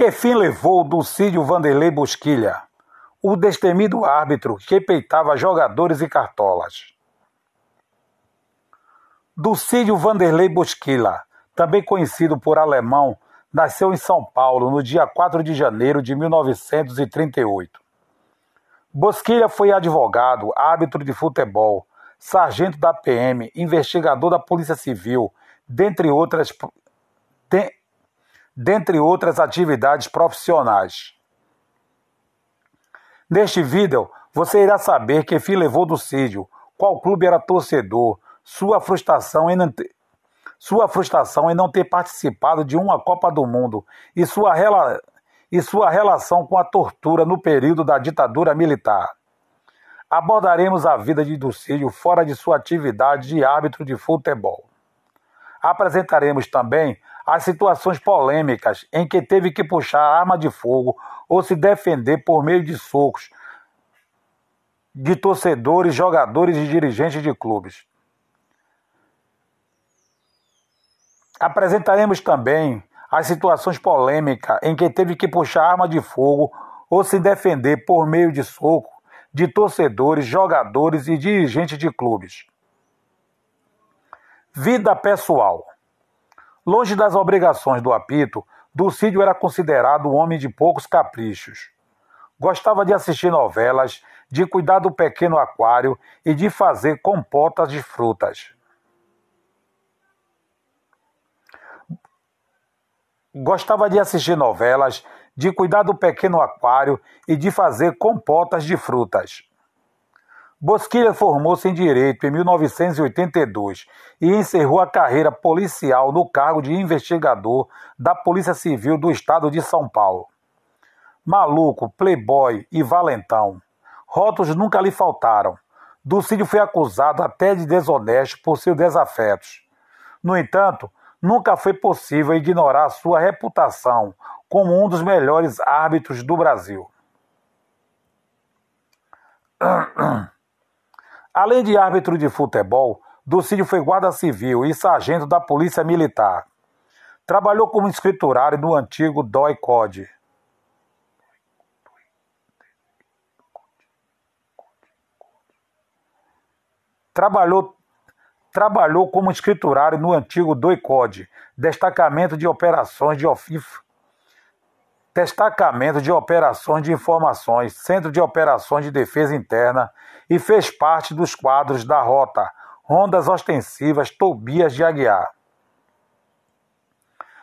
Que fim levou Dulcídio Vanderlei Busquilha, o destemido árbitro que peitava jogadores e cartolas? Dulcídio Vanderlei Busquilha, também conhecido por alemão, nasceu em São Paulo no dia 4 de janeiro de 1938. Bosquilha foi advogado, árbitro de futebol, sargento da PM, investigador da Polícia Civil, dentre outras, de, dentre outras atividades profissionais. Neste vídeo, você irá saber que fim levou do Cídio, qual clube era torcedor, sua frustração em não ter, sua frustração em não ter participado de uma Copa do Mundo e sua, rela, e sua relação com a tortura no período da ditadura militar. Abordaremos a vida de Ducílio fora de sua atividade de árbitro de futebol. Apresentaremos também as situações polêmicas em que teve que puxar arma de fogo ou se defender por meio de socos de torcedores, jogadores e dirigentes de clubes. Apresentaremos também as situações polêmicas em que teve que puxar arma de fogo ou se defender por meio de soco de torcedores, jogadores e dirigentes de clubes. Vida pessoal. Longe das obrigações do apito, Dulcídio era considerado um homem de poucos caprichos. Gostava de assistir novelas, de cuidar do pequeno aquário e de fazer compotas de frutas. Gostava de assistir novelas, de cuidar do pequeno aquário e de fazer compotas de frutas. Bosquilha formou-se em Direito em 1982 e encerrou a carreira policial no cargo de investigador da Polícia Civil do Estado de São Paulo. Maluco, playboy e valentão. Rótulos nunca lhe faltaram. Dulcídio foi acusado até de desonesto por seus desafetos. No entanto, nunca foi possível ignorar sua reputação como um dos melhores árbitros do Brasil. Além de árbitro de futebol, Ducídio foi guarda civil e sargento da Polícia Militar. Trabalhou como escriturário no antigo DOI-CODE. Trabalhou, trabalhou como escriturário no antigo DOI-CODE, Destacamento de Operações de Ofif, Destacamento de Operações de Informações, Centro de Operações de Defesa Interna e fez parte dos quadros da Rota, Rondas Ostensivas Tobias de Aguiar.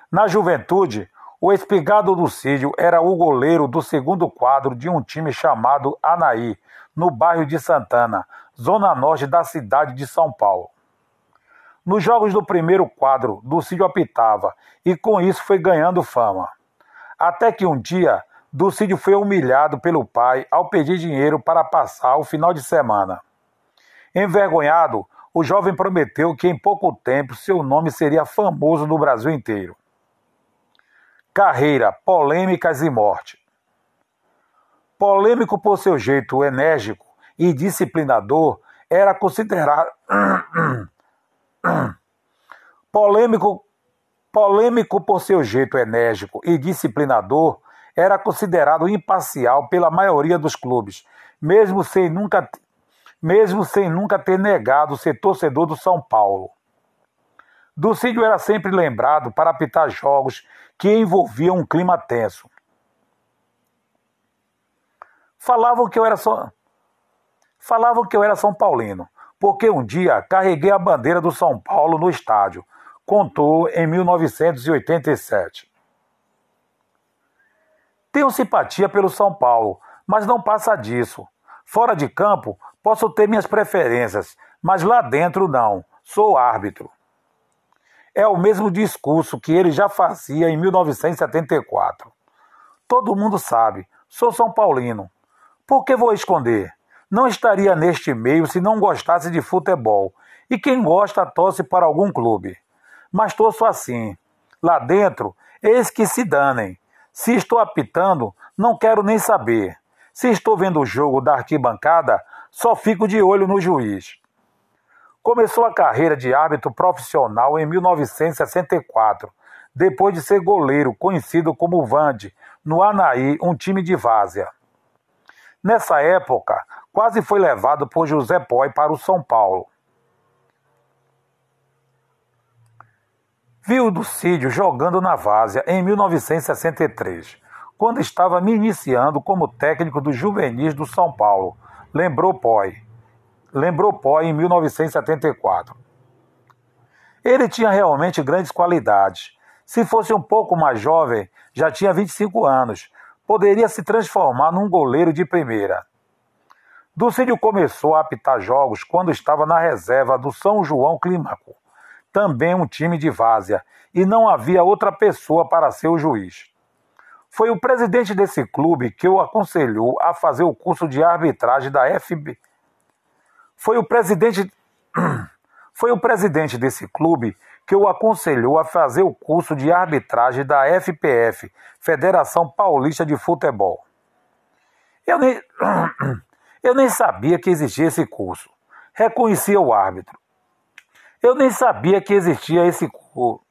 Na juventude, o espigado do Cídio era o goleiro do segundo quadro de um time chamado Anaí, no bairro de Santana, zona norte da cidade de São Paulo. Nos jogos do primeiro quadro, Dulcídio apitava e com isso foi ganhando fama. Até que um dia, Dulcídio foi humilhado pelo pai ao pedir dinheiro para passar o final de semana. Envergonhado, o jovem prometeu que em pouco tempo seu nome seria famoso no Brasil inteiro. Carreira, polêmicas e morte. Polêmico por seu jeito enérgico e disciplinador, era considerado. polêmico Polêmico por seu jeito enérgico e disciplinador, era considerado imparcial pela maioria dos clubes, mesmo sem nunca, mesmo sem nunca ter negado ser torcedor do São Paulo. Ducídio era sempre lembrado para apitar jogos que envolviam um clima tenso. Falavam que eu era só Falavam que eu era São Paulino, porque um dia carreguei a bandeira do São Paulo no estádio, contou em 1987. Tenho simpatia pelo São Paulo, mas não passa disso. Fora de campo, posso ter minhas preferências, mas lá dentro não. Sou árbitro. É o mesmo discurso que ele já fazia em 1974. Todo mundo sabe, sou São Paulino. Por que vou esconder? Não estaria neste meio se não gostasse de futebol E quem gosta torce para algum clube. Mas torço assim. Lá dentro, eis que se danem. Se estou apitando, não quero nem saber. Se estou vendo o jogo da arquibancada, só fico de olho no juiz. Começou a carreira de árbitro profissional em 1964, depois de ser goleiro, conhecido como Vande, no Anaí, um time de várzea. Nessa época, quase foi levado por José Poi para o São Paulo. Viu Ducídio jogando na Várzea em 1963, quando estava me iniciando como técnico do juvenis do São Paulo, lembrou Poi. Lembrou Poi em 1974. Ele tinha realmente grandes qualidades. Se fosse um pouco mais jovem, já tinha 25 anos, poderia se transformar num goleiro de primeira. Ducídio começou a apitar jogos quando estava na reserva do São João Clímaco, também um time de várzea, e não havia outra pessoa para ser o juiz. Foi o presidente desse clube que o aconselhou a fazer o curso de arbitragem da FB. Foi o presidente Foi o presidente desse clube que o aconselhou a fazer o curso de arbitragem da FPF, Federação Paulista de Futebol. Eu nem Eu nem sabia que existia esse curso. Reconhecia o árbitro. Eu nem sabia que existia esse curso.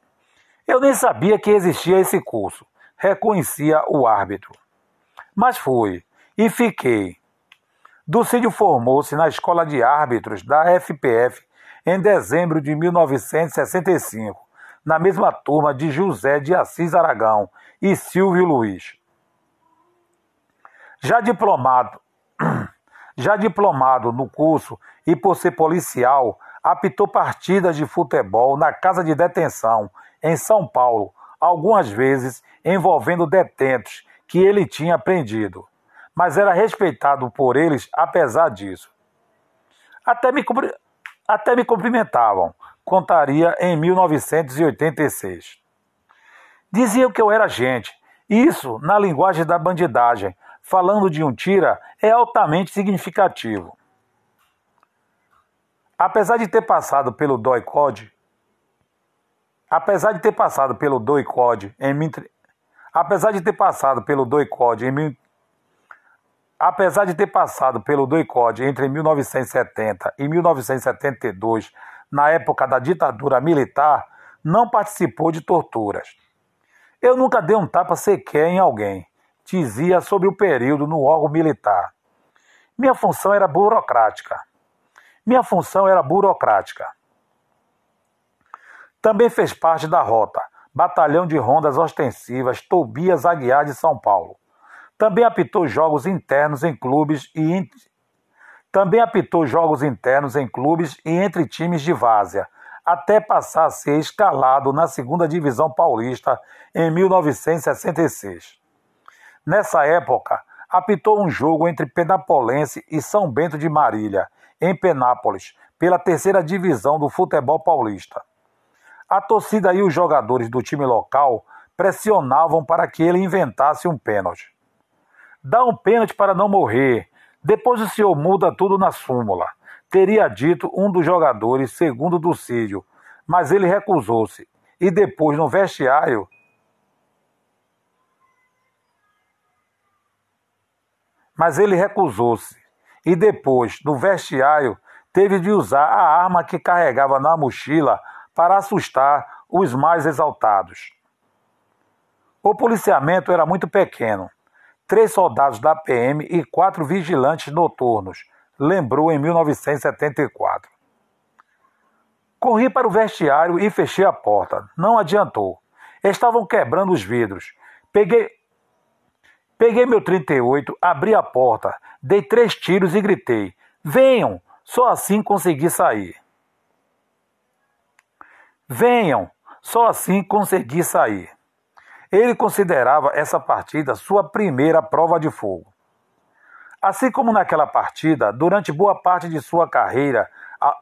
Eu nem sabia que existia esse curso. Reconhecia o árbitro. Mas fui e fiquei. Ducídio formou-se na Escola de Árbitros da FPF em dezembro de 1965, na mesma turma de José de Assis Aragão e Silvio Luiz. Já diplomado, já diplomado no curso e por ser policial, apitou partidas de futebol na casa de detenção em São Paulo, algumas vezes envolvendo detentos que ele tinha prendido, mas era respeitado por eles apesar disso. Até me, até me cumprimentavam, contaria em 1986. Diziam que eu era gente, isso na linguagem da bandidagem, falando de um tira, é altamente significativo. Apesar de ter passado pelo DOI-CODE, apesar de ter passado pelo DOI-CODE em apesar de ter passado pelo DOI-CODE em apesar de ter passado pelo DOI-CODE entre 1970 e 1972, na época da ditadura militar, não participou de torturas. Eu nunca dei um tapa sequer em alguém dizia sobre o período no órgão militar. Minha função era burocrática. Minha função era burocrática. Também fez parte da rota, Batalhão de Rondas Ostensivas Tobias Aguiar de São Paulo. Também apitou jogos internos em clubes e in... também apitou jogos internos em clubes e entre times de várzea, até passar a ser escalado na segunda divisão paulista em 1966. Nessa época, apitou um jogo entre Penapolense e São Bento de Marília, em Penápolis, pela terceira divisão do futebol paulista. A torcida e os jogadores do time local pressionavam para que ele inventasse um pênalti. Dá um pênalti para não morrer, depois o senhor muda tudo na súmula, teria dito um dos jogadores, segundo Ducídio, mas ele recusou-se. E depois, no vestiário, mas ele recusou-se e depois, no vestiário, teve de usar a arma que carregava na mochila para assustar os mais exaltados. O policiamento era muito pequeno. Três soldados da PM e quatro vigilantes noturnos, lembrou em 1974. Corri para o vestiário e fechei a porta. Não adiantou. Estavam quebrando os vidros. Peguei, Peguei meu 38, abri a porta, dei três tiros e gritei: Venham! Só assim consegui sair. Venham! Só assim consegui sair. Ele considerava essa partida sua primeira prova de fogo. Assim como naquela partida, durante boa parte de sua carreira, a...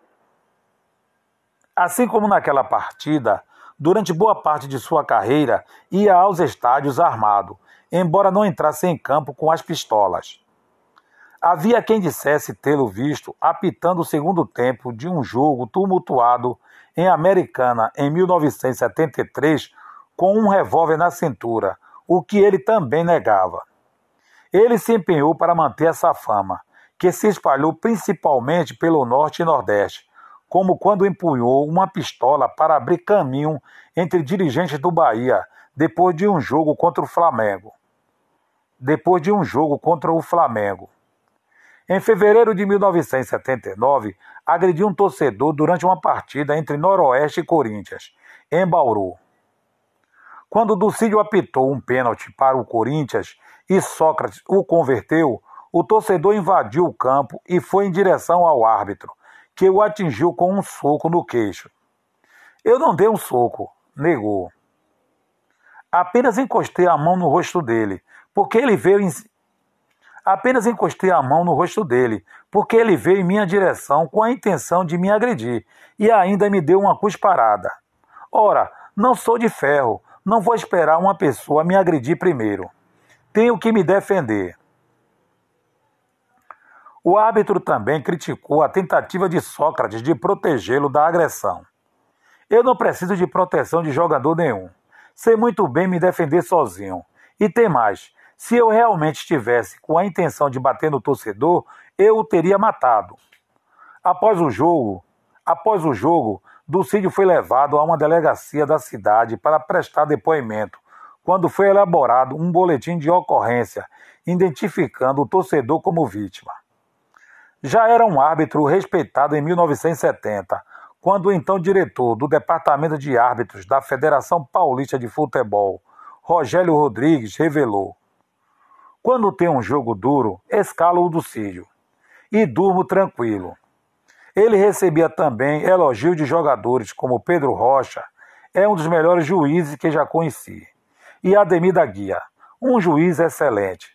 assim como naquela partida, durante boa parte de sua carreira, ia aos estádios armado, embora não entrasse em campo com as pistolas. Havia quem dissesse tê-lo visto apitando o segundo tempo de um jogo tumultuado em Americana em 1973 com um revólver na cintura, o que ele também negava. Ele se empenhou para manter essa fama, que se espalhou principalmente pelo Norte e Nordeste, como quando empunhou uma pistola para abrir caminho entre dirigentes do Bahia depois de um jogo contra o Flamengo. Depois de um jogo contra o Flamengo. Em fevereiro de 1979, agrediu um torcedor durante uma partida entre Noroeste e Corinthians, em Bauru. Quando Ducídio apitou um pênalti para o Corinthians e Sócrates o converteu, o torcedor invadiu o campo e foi em direção ao árbitro, que o atingiu com um soco no queixo. Eu não dei um soco, negou. Apenas encostei a mão no rosto dele, porque ele veio em, Apenas encostei a mão no rosto dele, porque ele veio em minha direção com a intenção de me agredir e ainda me deu uma cusparada. Ora, não sou de ferro, não vou esperar uma pessoa me agredir primeiro. Tenho que me defender. O árbitro também criticou a tentativa de Sócrates de protegê-lo da agressão. Eu não preciso de proteção de jogador nenhum. Sei muito bem me defender sozinho. E tem mais: se eu realmente estivesse com a intenção de bater no torcedor, eu o teria matado. Após o jogo, após o jogo, Dulcídio foi levado a uma delegacia da cidade para prestar depoimento, quando foi elaborado um boletim de ocorrência identificando o torcedor como vítima. Já era um árbitro respeitado em 1970, quando o então diretor do Departamento de Árbitros da Federação Paulista de Futebol, Rogério Rodrigues, revelou: quando tem um jogo duro, escalo o do Círio e durmo tranquilo. Ele recebia também elogio de jogadores como Pedro Rocha, é um dos melhores juízes que já conheci, e Ademir da Guia, um juiz excelente.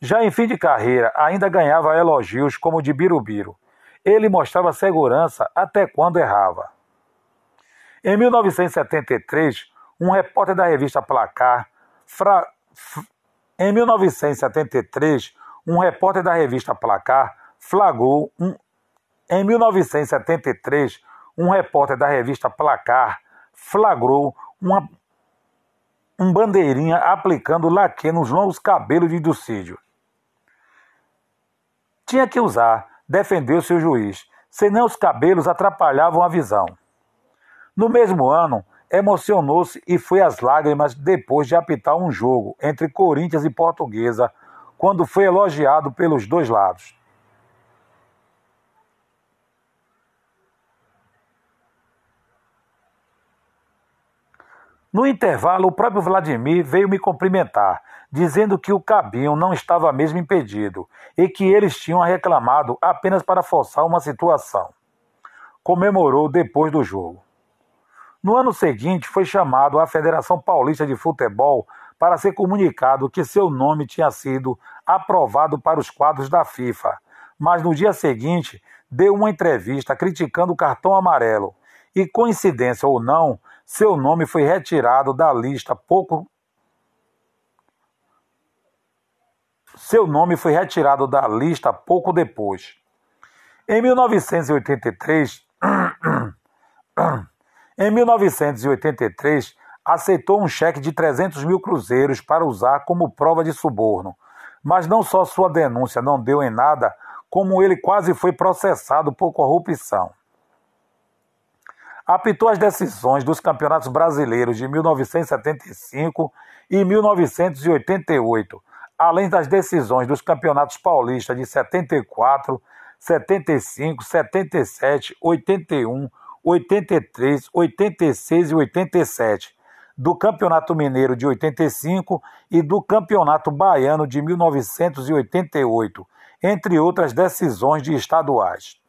Já em fim de carreira, ainda ganhava elogios como de Birubiru. Ele mostrava segurança até quando errava. Em 1973, um repórter da revista Placar fra... Em 1973, um repórter da revista Placar flagrou um Em 1973, um repórter da revista Placar flagrou uma um bandeirinha aplicando laque nos longos cabelos de Ducídio. Tinha que usar, defendeu seu juiz, senão os cabelos atrapalhavam a visão. No mesmo ano, emocionou-se e foi às lágrimas depois de apitar um jogo entre Corinthians e Portuguesa, quando foi elogiado pelos dois lados. No intervalo, o próprio Vladimir veio me cumprimentar, dizendo que o Cabinho não estava mesmo impedido e que eles tinham reclamado apenas para forçar uma situação. Comemorou depois do jogo. No ano seguinte, foi chamado à Federação Paulista de Futebol para ser comunicado que seu nome tinha sido aprovado para os quadros da FIFA, mas no dia seguinte deu uma entrevista criticando o cartão amarelo e, coincidência ou não, seu nome foi retirado da lista pouco Seu nome foi retirado da lista pouco depois. Em 1983, Em 1983, aceitou um cheque de 300 mil cruzeiros para usar como prova de suborno. Mas não só sua denúncia não deu em nada, como ele quase foi processado por corrupção. Apitou as decisões dos campeonatos brasileiros de 1975 e 1988, além das decisões dos campeonatos paulistas de 74, 75, 77, 81, 83, 86 e 87, do Campeonato Mineiro de 85 e do Campeonato Baiano de 1988, entre outras decisões de estaduais.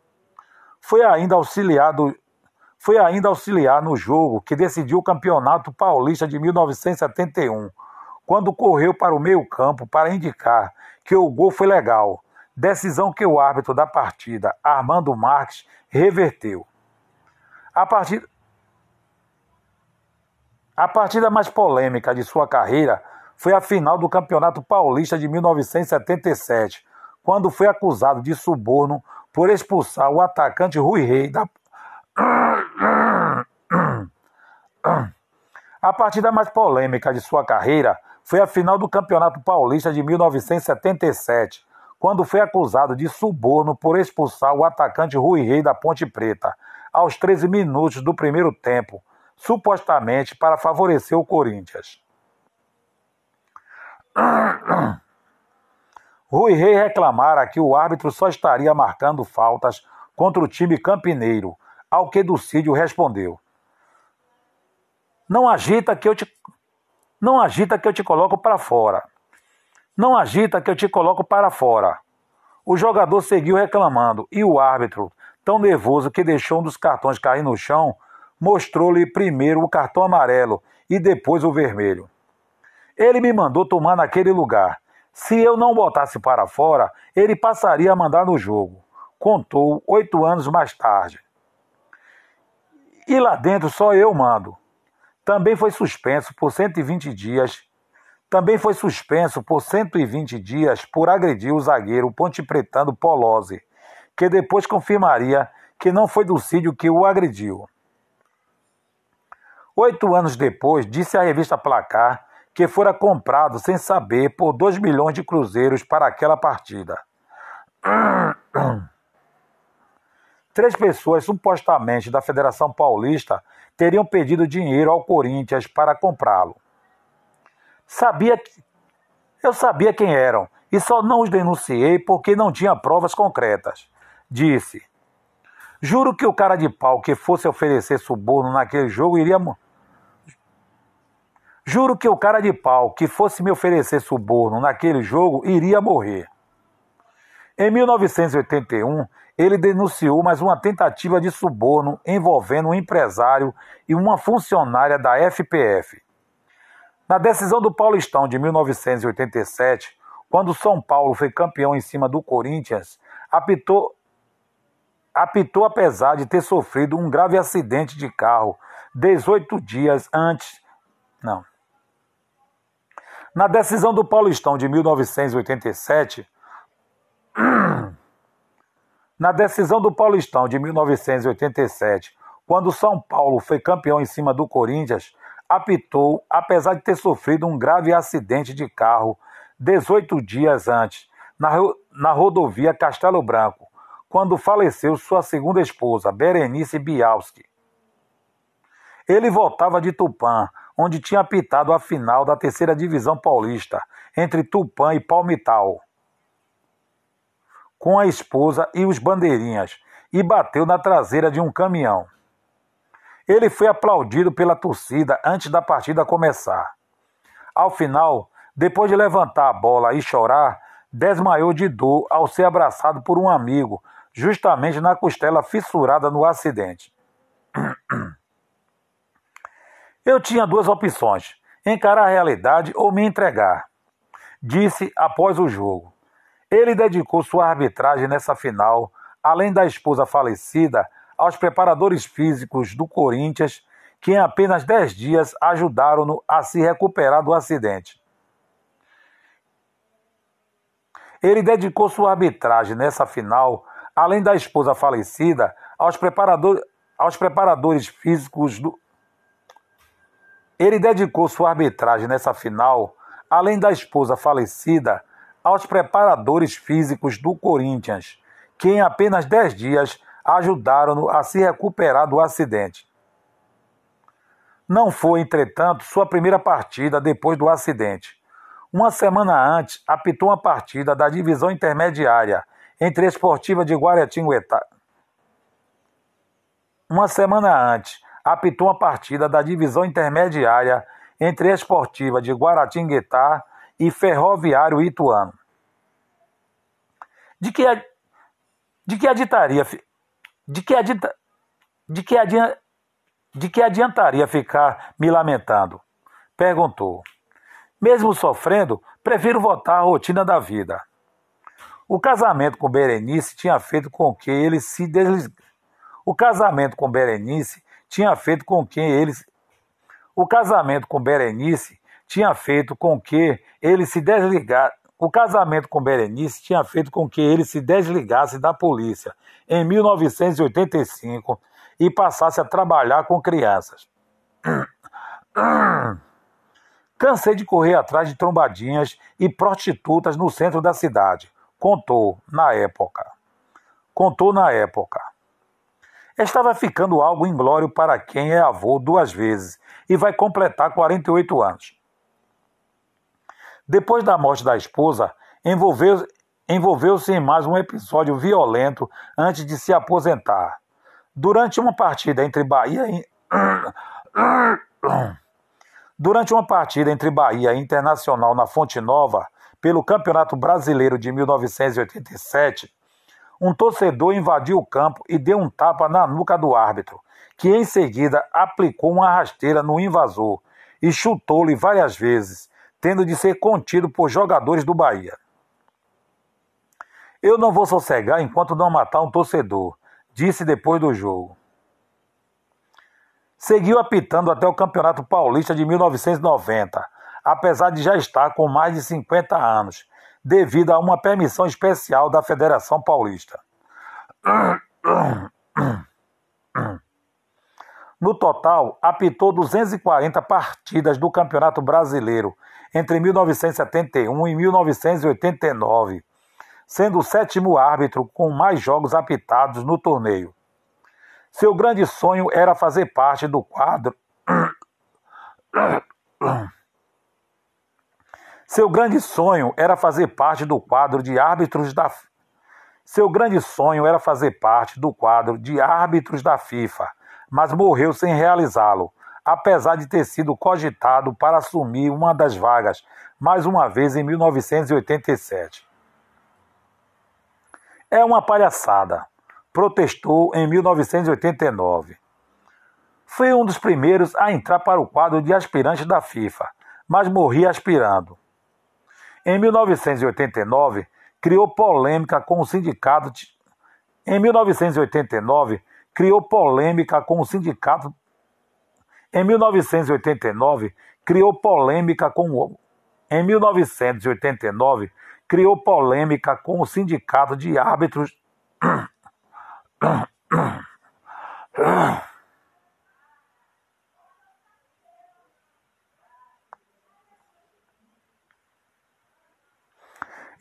Foi ainda auxiliado foi ainda auxiliar no jogo que decidiu o Campeonato Paulista de 1971, quando correu para o meio-campo para indicar que o gol foi legal, decisão que o árbitro da partida, Armando Marques, reverteu. A partida, a partida mais polêmica de sua carreira foi a final do Campeonato Paulista de 1977, quando foi acusado de suborno por expulsar o atacante Rui Rei da. A partida mais polêmica de sua carreira foi a final do Campeonato Paulista de 1977, quando foi acusado de suborno por expulsar o atacante Rui Rei da Ponte Preta, aos 13 minutos do primeiro tempo, supostamente para favorecer o Corinthians. Rui Rei reclamara que o árbitro só estaria marcando faltas contra o time campineiro, ao que Ducídio respondeu: Não agita que eu te não agita que eu te coloco para fora. Não agita que eu te coloco para fora. O jogador seguiu reclamando e o árbitro, tão nervoso que deixou um dos cartões cair no chão, mostrou-lhe primeiro o cartão amarelo e depois o vermelho. Ele me mandou tomar naquele lugar. Se eu não botasse para fora, ele passaria a mandar no jogo. Contou oito anos mais tarde. E lá dentro só eu mando. Também foi suspenso por 120 dias. Também foi suspenso por 120 dias por agredir o zagueiro pontepretano Polozzi, que depois confirmaria que não foi Dulcídio que o agrediu. Oito anos depois, disse à revista Placar que fora comprado sem saber por 2 milhões de cruzeiros para aquela partida. Três pessoas supostamente da Federação Paulista teriam pedido dinheiro ao Corinthians para comprá-lo. Sabia que eu sabia quem eram e só não os denunciei porque não tinha provas concretas. Disse: Juro que o cara de pau que fosse oferecer suborno naquele jogo iria Juro que o cara de pau que fosse me oferecer suborno naquele jogo iria morrer. Em 1981, ele denunciou mais uma tentativa de suborno envolvendo um empresário e uma funcionária da FPF. Na decisão do Paulistão de 1987, quando São Paulo foi campeão em cima do Corinthians, apitou, apitou apesar de ter sofrido um grave acidente de carro 18 dias antes. Não. Na decisão do Paulistão de 1987, na decisão do Paulistão de 1987, quando São Paulo foi campeão em cima do Corinthians, apitou, apesar de ter sofrido um grave acidente de carro 18 dias antes, na, na rodovia Castelo Branco, quando faleceu sua segunda esposa, Berenice Bialski. Ele voltava de Tupã, onde tinha apitado a final da terceira divisão paulista, entre Tupã e Palmital, com a esposa e os bandeirinhas, e bateu na traseira de um caminhão. Ele foi aplaudido pela torcida antes da partida começar. Ao final, depois de levantar a bola e chorar, desmaiou de dor ao ser abraçado por um amigo, justamente na costela fissurada no acidente. Eu tinha duas opções: encarar a realidade ou me entregar. Disse após o jogo. Ele dedicou sua arbitragem nessa final, além da esposa falecida, aos preparadores físicos do Corinthians, que em apenas 10 dias ajudaram-no a se recuperar do acidente. Ele dedicou sua arbitragem nessa final, além da esposa falecida, aos, preparador, aos preparadores físicos do, ele dedicou sua arbitragem nessa final, além da esposa falecida, aos preparadores físicos do Corinthians, que em apenas 10 dias ajudaram-no a se recuperar do acidente. Não foi, entretanto, sua primeira partida depois do acidente. Uma semana antes, apitou uma partida da divisão intermediária entre Esportiva de Guaratinguetá. Uma semana antes, apitou uma partida da divisão intermediária entre Esportiva de Guaratinguetá e Ferroviário Ituano. De que, de que aditaria de que, adita, de, que de que adiantaria ficar me lamentando? Perguntou. Mesmo sofrendo, prefiro votar a rotina da vida. O casamento com Berenice tinha feito com que ele se desliz... O casamento com Berenice tinha feito com que eles. O casamento com Berenice tinha feito com que ele se desligasse. O casamento com Berenice tinha feito com que ele se desligasse da polícia em 1985 e passasse a trabalhar com crianças. Cansei de correr atrás de trombadinhas e prostitutas no centro da cidade, contou na época. Contou na época. Estava ficando algo inglório para quem é avô duas vezes e vai completar 48 anos. Depois da morte da esposa, envolveu-se envolveu em mais um episódio violento antes de se aposentar. Durante uma partida entre Bahia e... Durante uma partida entre Bahia e Internacional na Fonte Nova, pelo Campeonato Brasileiro de 1987, um torcedor invadiu o campo e deu um tapa na nuca do árbitro, que em seguida aplicou uma rasteira no invasor e chutou-lhe várias vezes, tendo de ser contido por jogadores do Bahia. Eu não vou sossegar enquanto não matar um torcedor, disse depois do jogo. Seguiu apitando até o Campeonato Paulista de 1990, apesar de já estar com mais de 50 anos, devido a uma permissão especial da Federação Paulista. No total, apitou 240 partidas do Campeonato Brasileiro entre 1971 e 1989, sendo o sétimo árbitro com mais jogos apitados no torneio. Seu grande sonho era fazer parte do quadro seu grande sonho era fazer parte do quadro de árbitros da Seu grande sonho era fazer parte do quadro de árbitros da FIFA, mas morreu sem realizá-lo, apesar de ter sido cogitado para assumir uma das vagas mais uma vez em 1987. É uma palhaçada, protestou em 1989. Foi um dos primeiros a entrar para o quadro de aspirante da FIFA, mas morri aspirando. Em 1989, criou polêmica com o sindicato. Em 1989, criou polêmica com o sindicato. Em 1989, criou polêmica com o. Em 1989, criou polêmica com o sindicato de árbitros.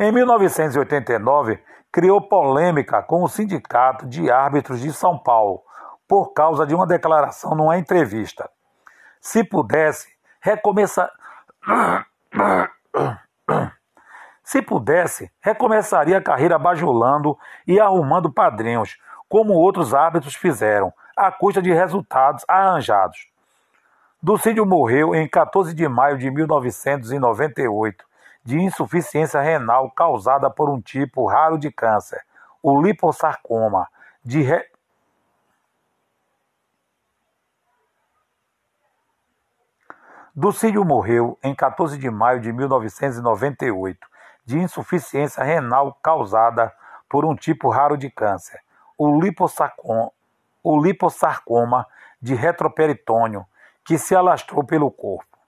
Em 1989, criou polêmica com o Sindicato de Árbitros de São Paulo por causa de uma declaração numa entrevista. Se pudesse, recomeçar. Se pudesse, recomeçaria a carreira bajulando e arrumando padrinhos, como outros árbitros fizeram, à custa de resultados arranjados. Ducídio morreu em 14 de maio de 1998 de insuficiência renal causada por um tipo raro de câncer, o liposarcoma, de re... Morreu em 14 de maio de 1998 de insuficiência renal causada por um tipo raro de câncer, o o liposarcoma de retroperitônio, que se alastrou pelo corpo.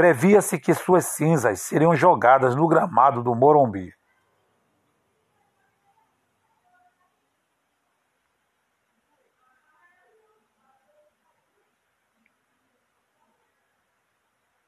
Previa-se que suas cinzas seriam jogadas no gramado do Morumbi.